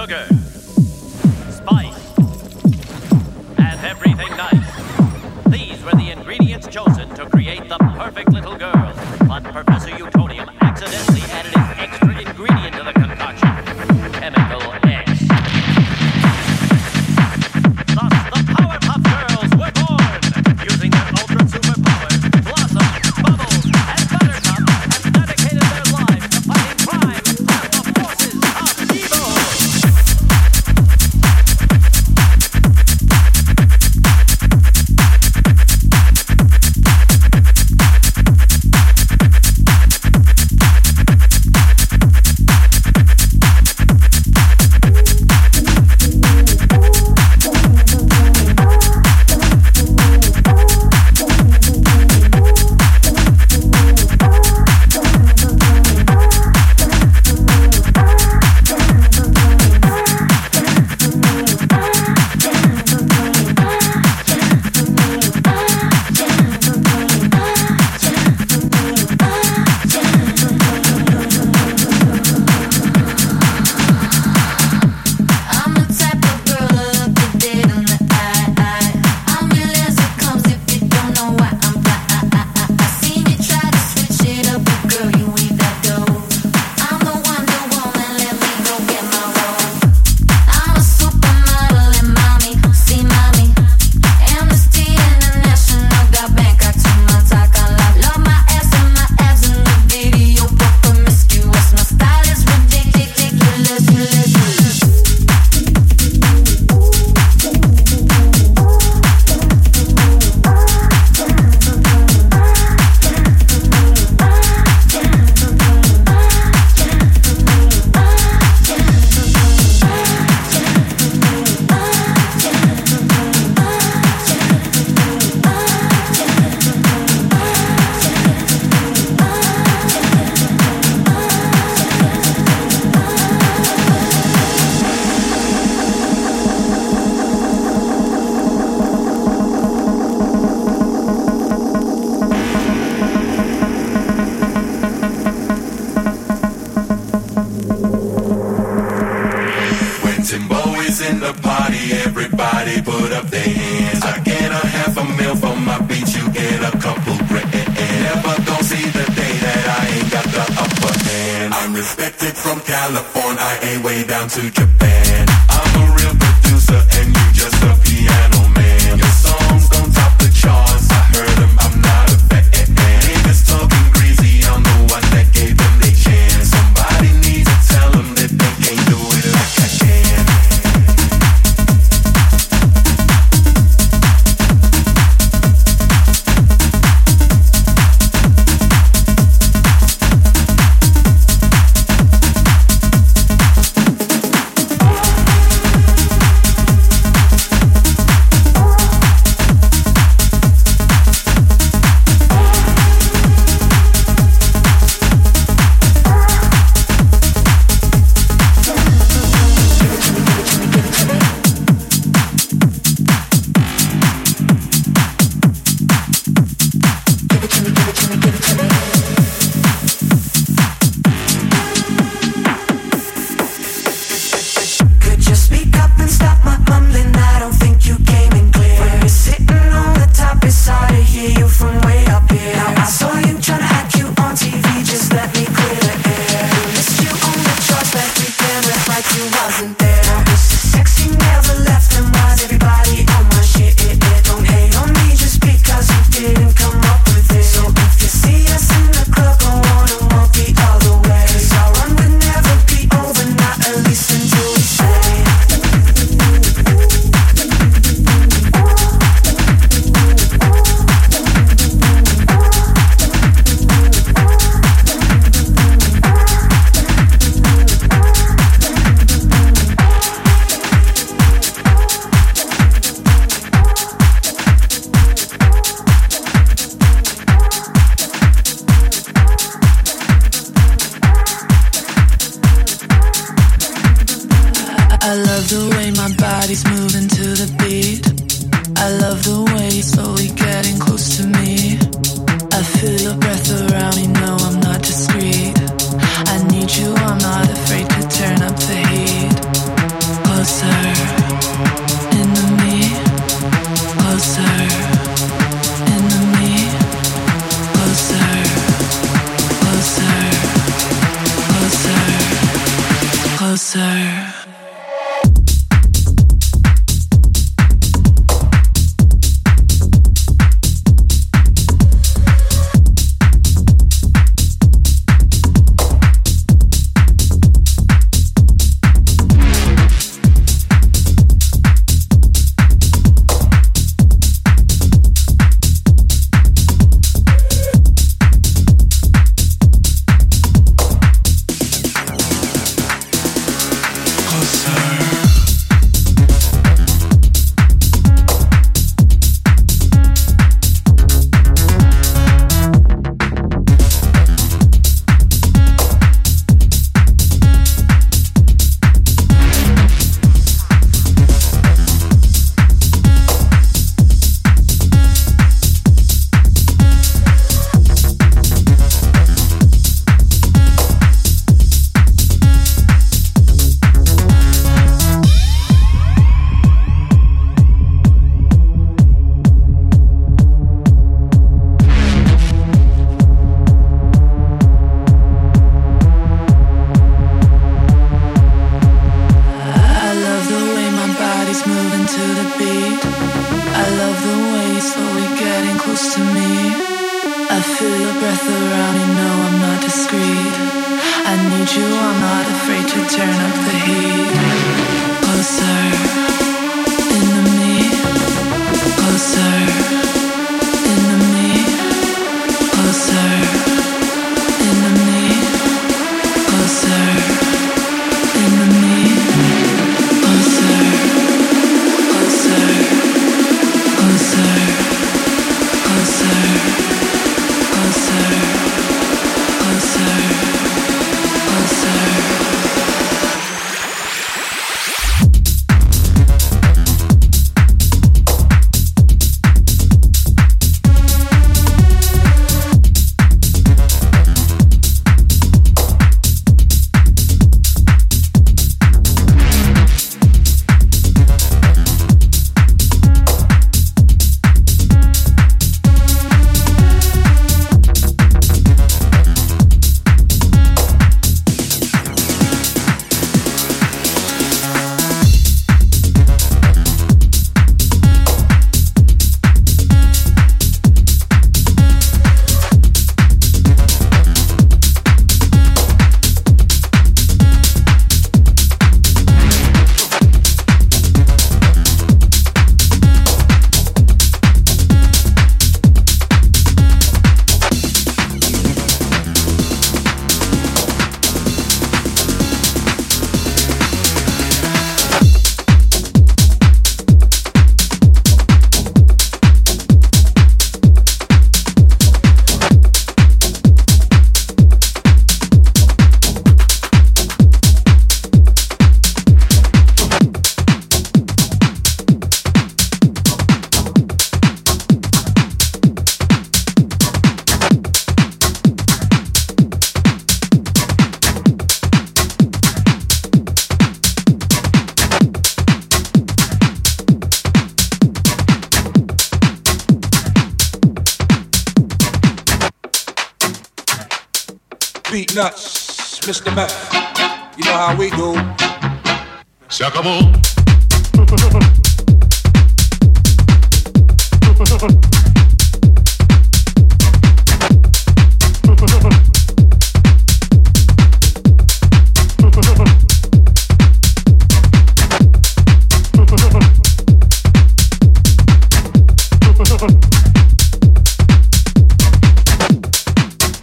sugar, spice, and everything nice. These were the ingredients chosen to create the perfect little girl. California, I ain't way down to Japan. I'm a real producer and you just a body's moving to the beat. I love the way you're slowly getting close to me. I feel your breath.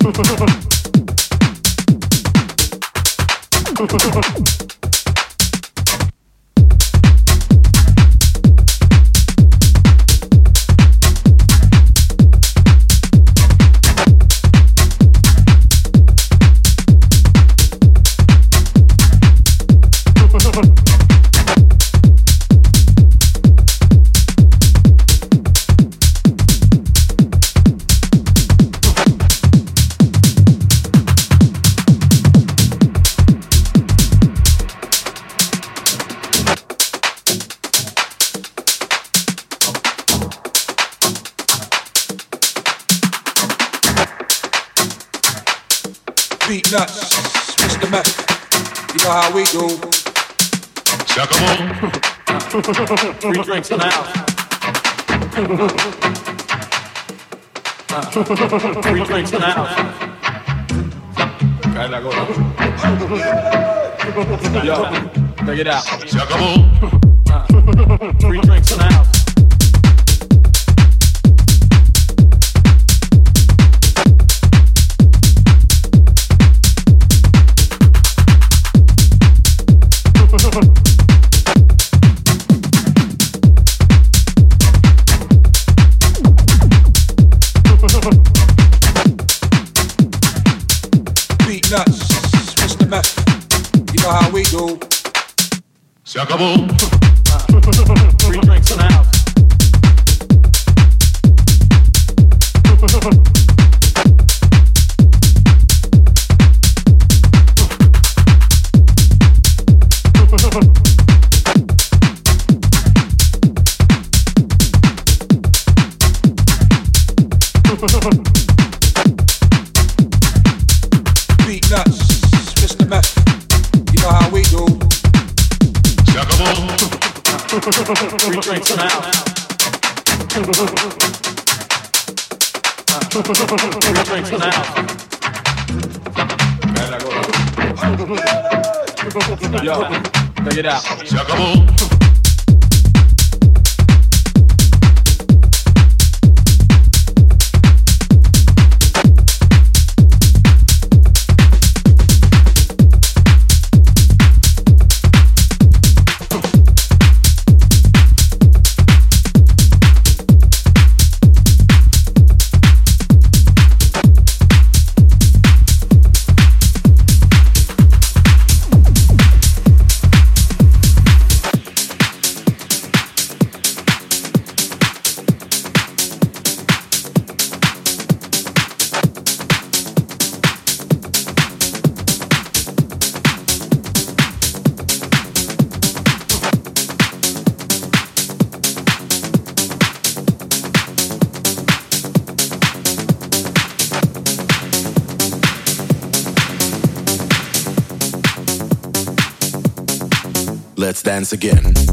フフフフ。on. Drinks in the house. Drinks in the house. Yo, check it out. Drinks in the house. acabó. Yo, check it out. dance again.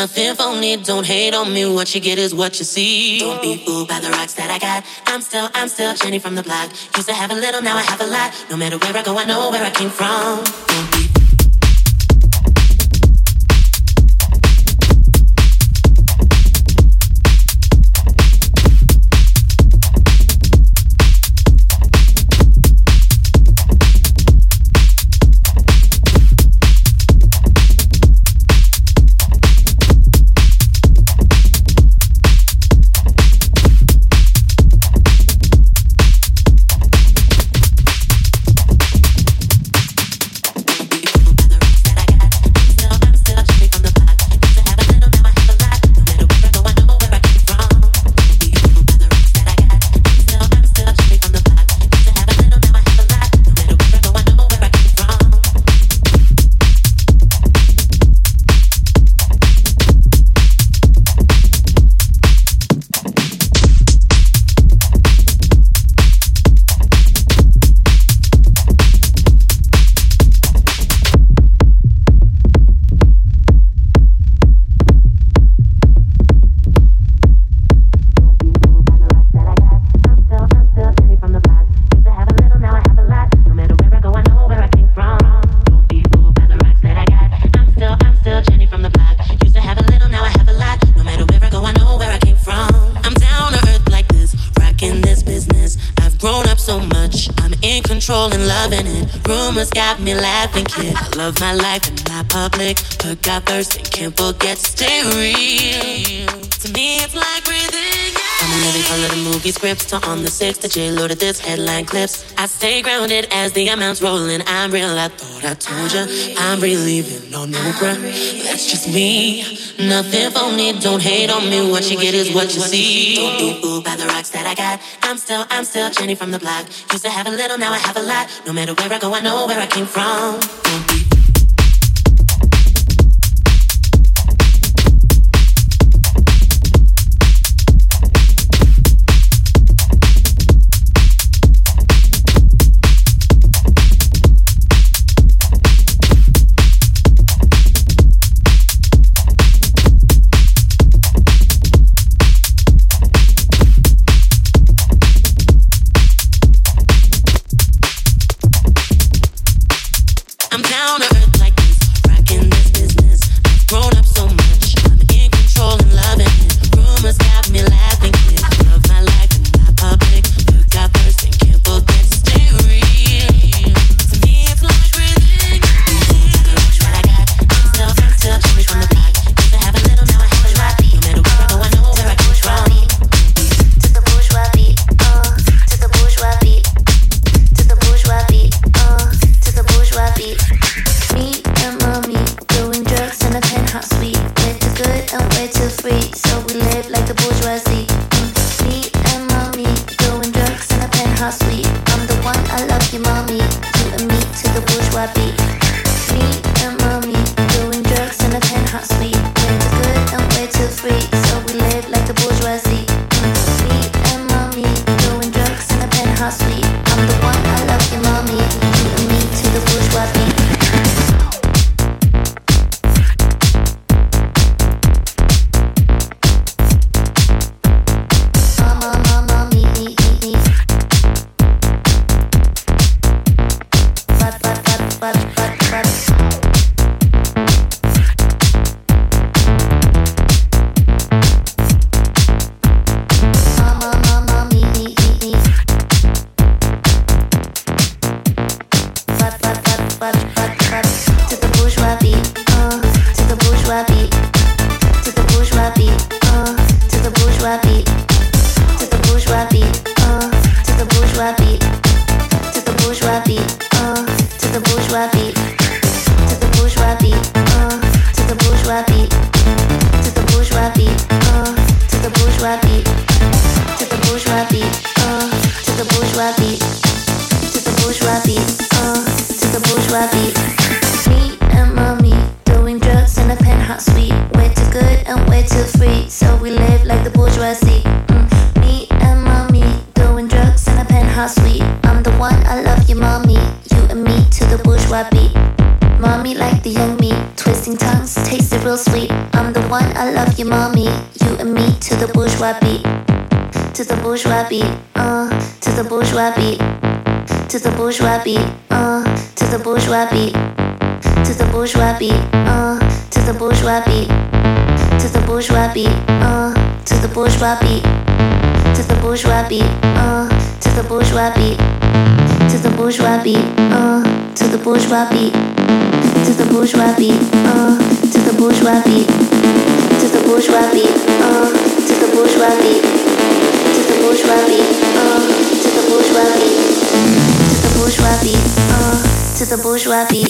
Nothing phony. Don't hate on me. What you get is what you see. Don't be fooled by the rocks that I got. I'm still, I'm still Jenny from the block. Used to have a little, now I have a lot. No matter where I go, I know where I came from. Don't be love my life and my public. But got thirst and can't forget to stay real. To me, it's like breathing. I'm living for little movie scripts to on the six to J Lo to this headline clips. I stay grounded as the amounts rolling. I'm real. I thought I told ya. I'm relieving on no bruh. That's just me. Nothing phony. Don't hate on me. What you get is what you see. Don't be fooled by the rocks that I got. I'm still, I'm still Jenny from the block. Used to have a little, now I have a lot. No matter where I go, I know where I came from. To the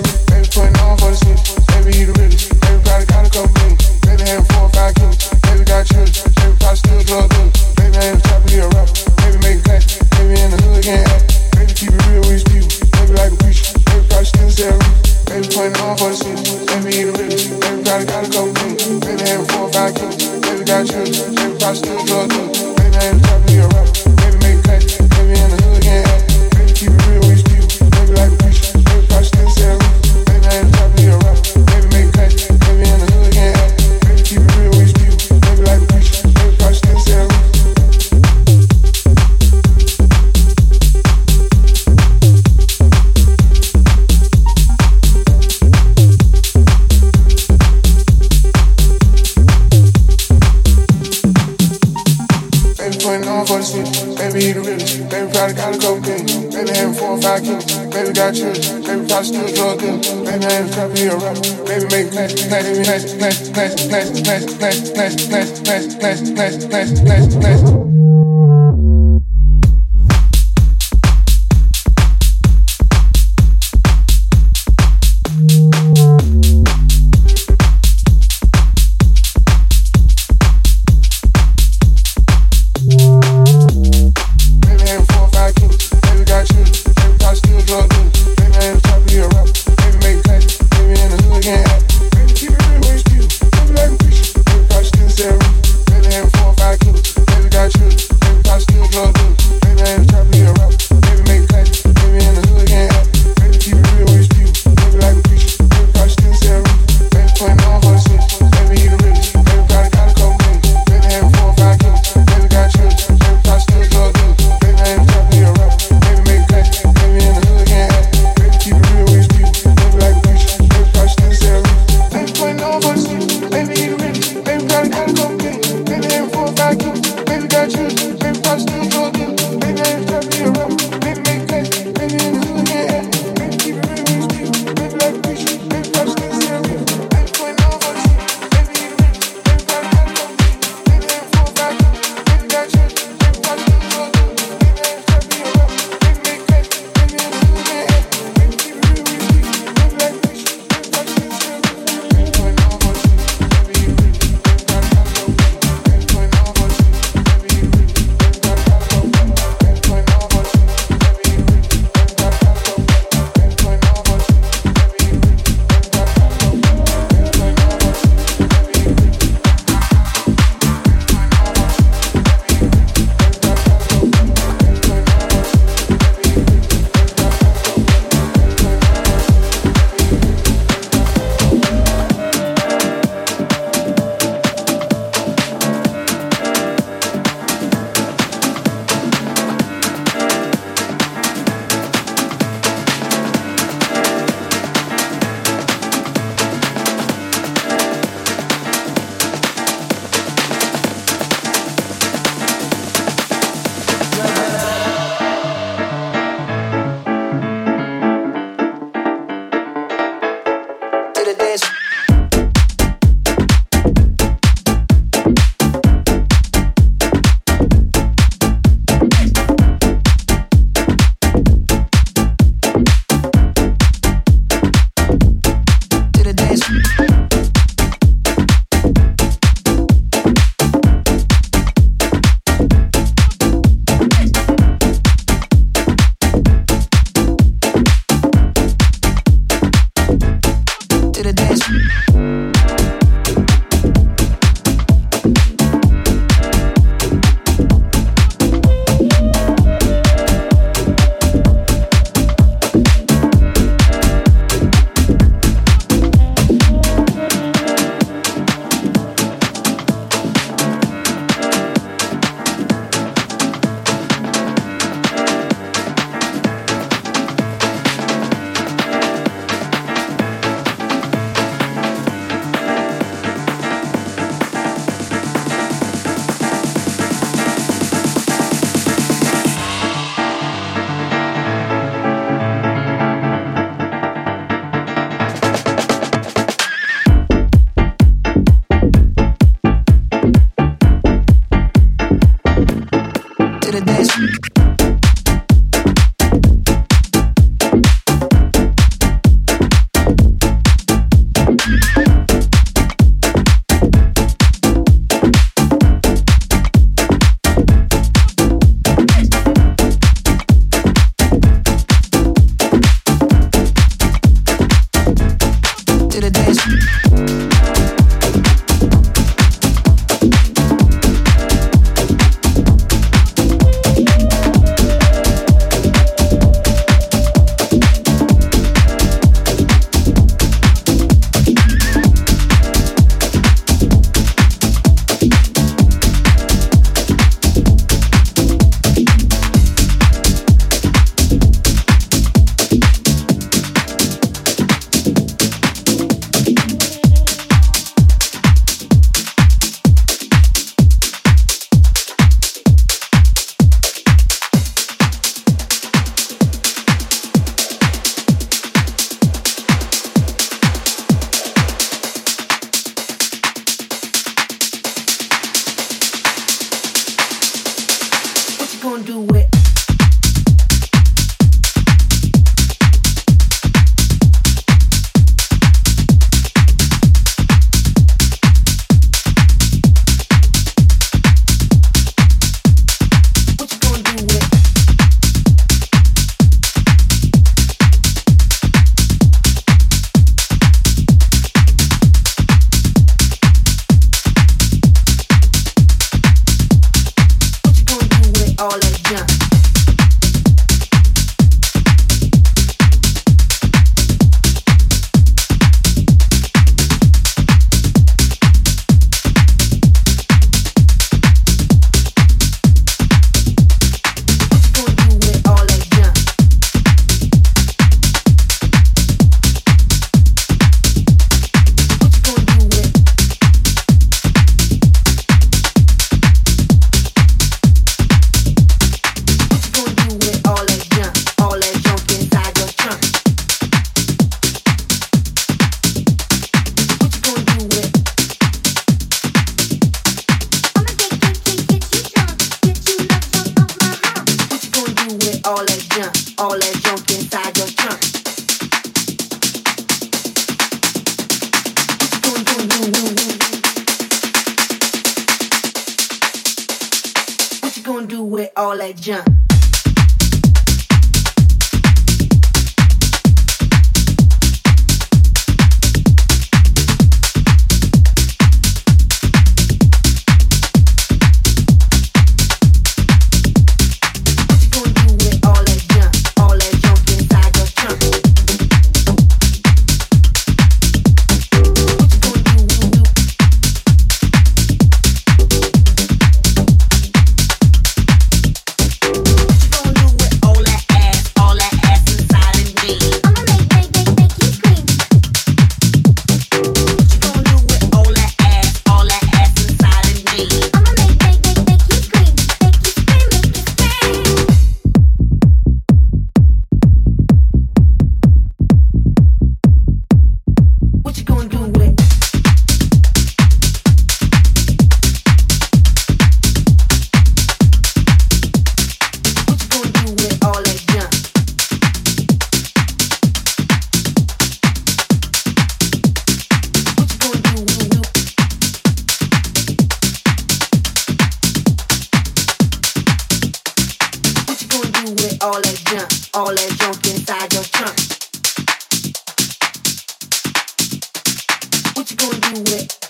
Spending all your money on me,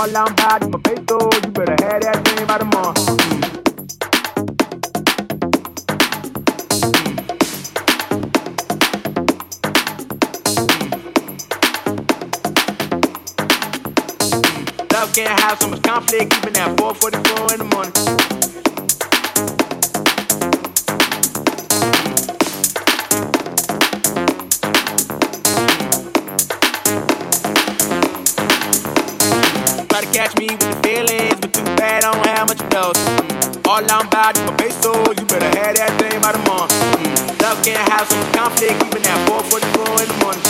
All I'm about in my peso. You better have that thing by tomorrow. Mm. Love can't have so much conflict, keeping that 444 in the morning. catch me with the feelings, but too bad I don't have much dose. Mm. All I'm about is my peso, you better have that thing by the month. Love can't have some conflict, even that 4:44 in the morning.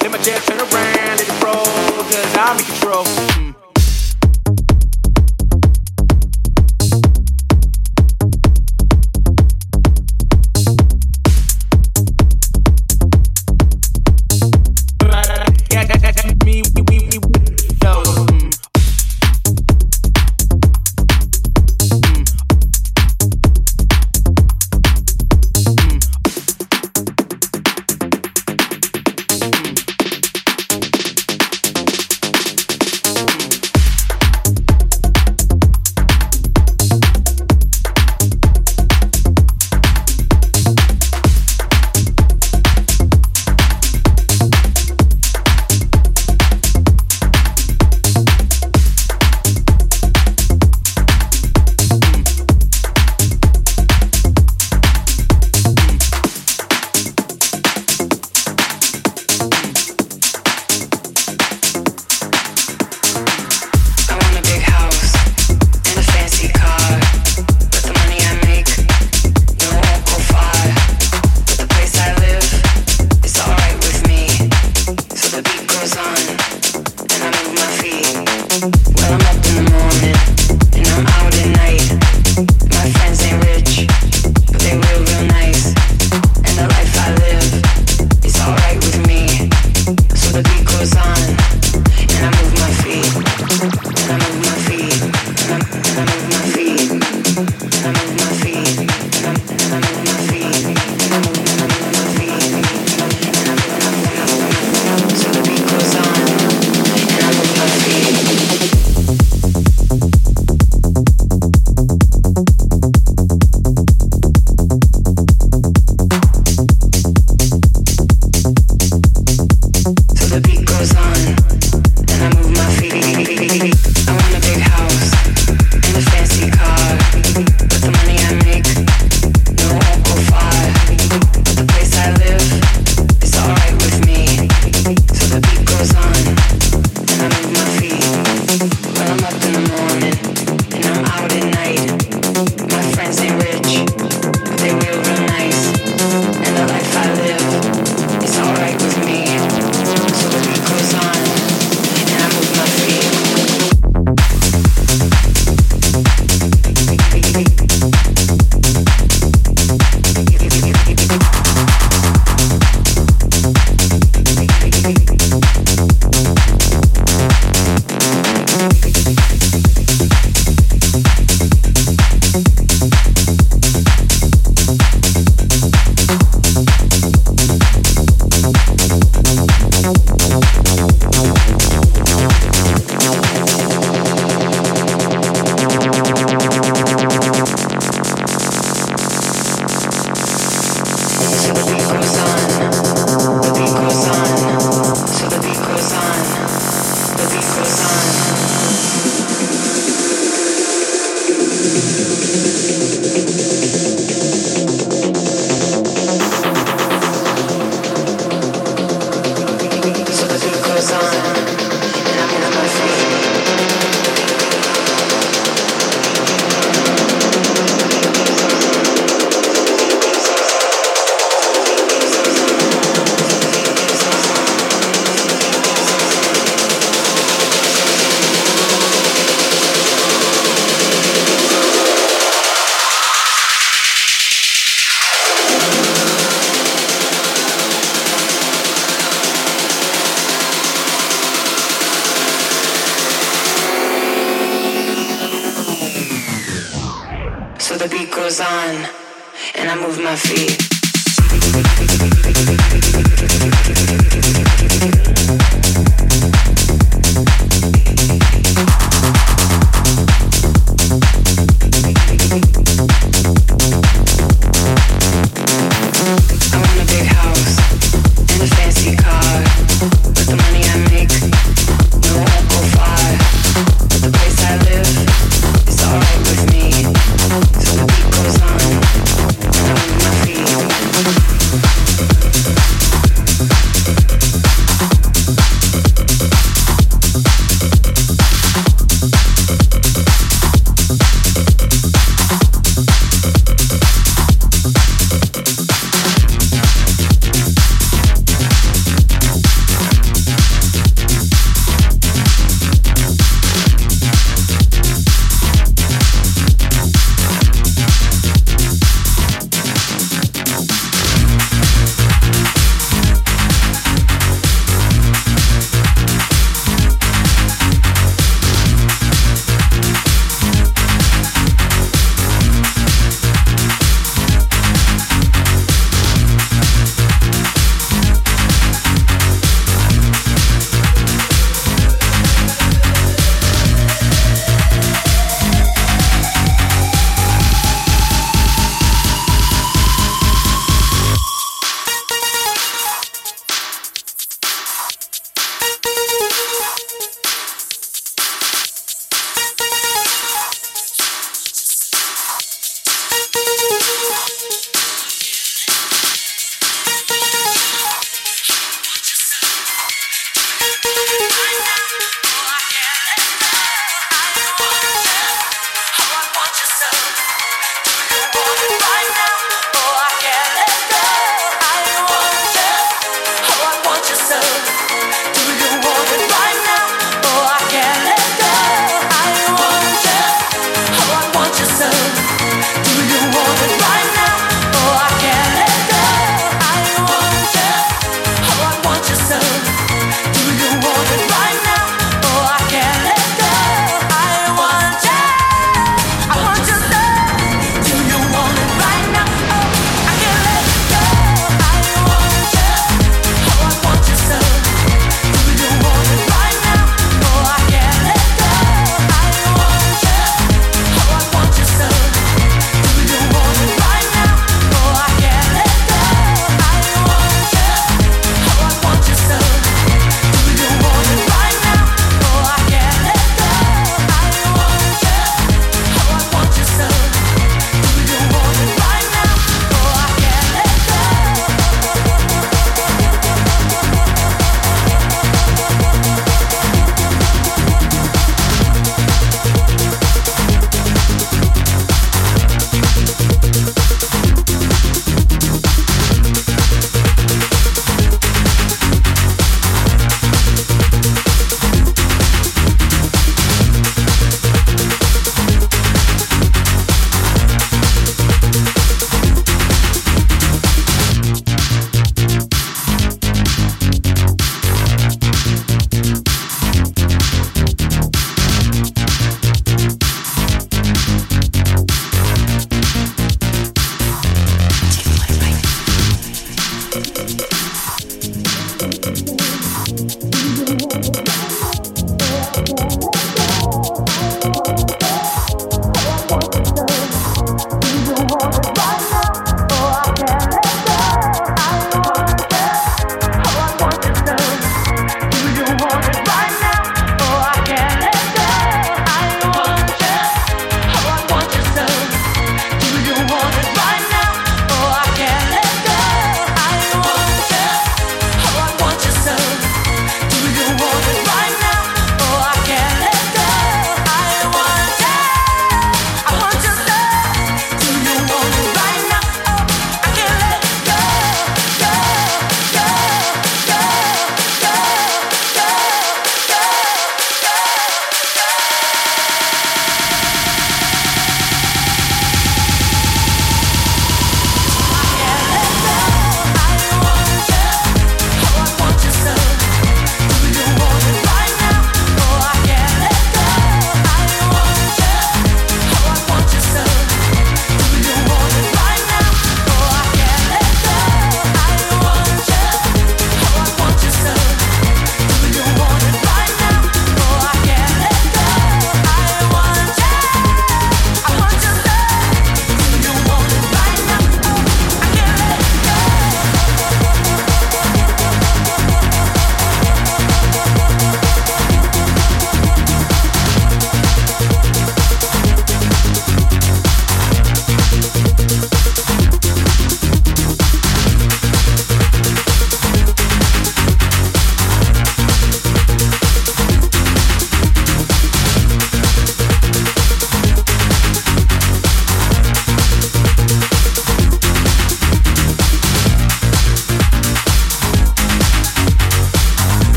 Let my chest turn around, let it roll, cause I'm in control. Mm.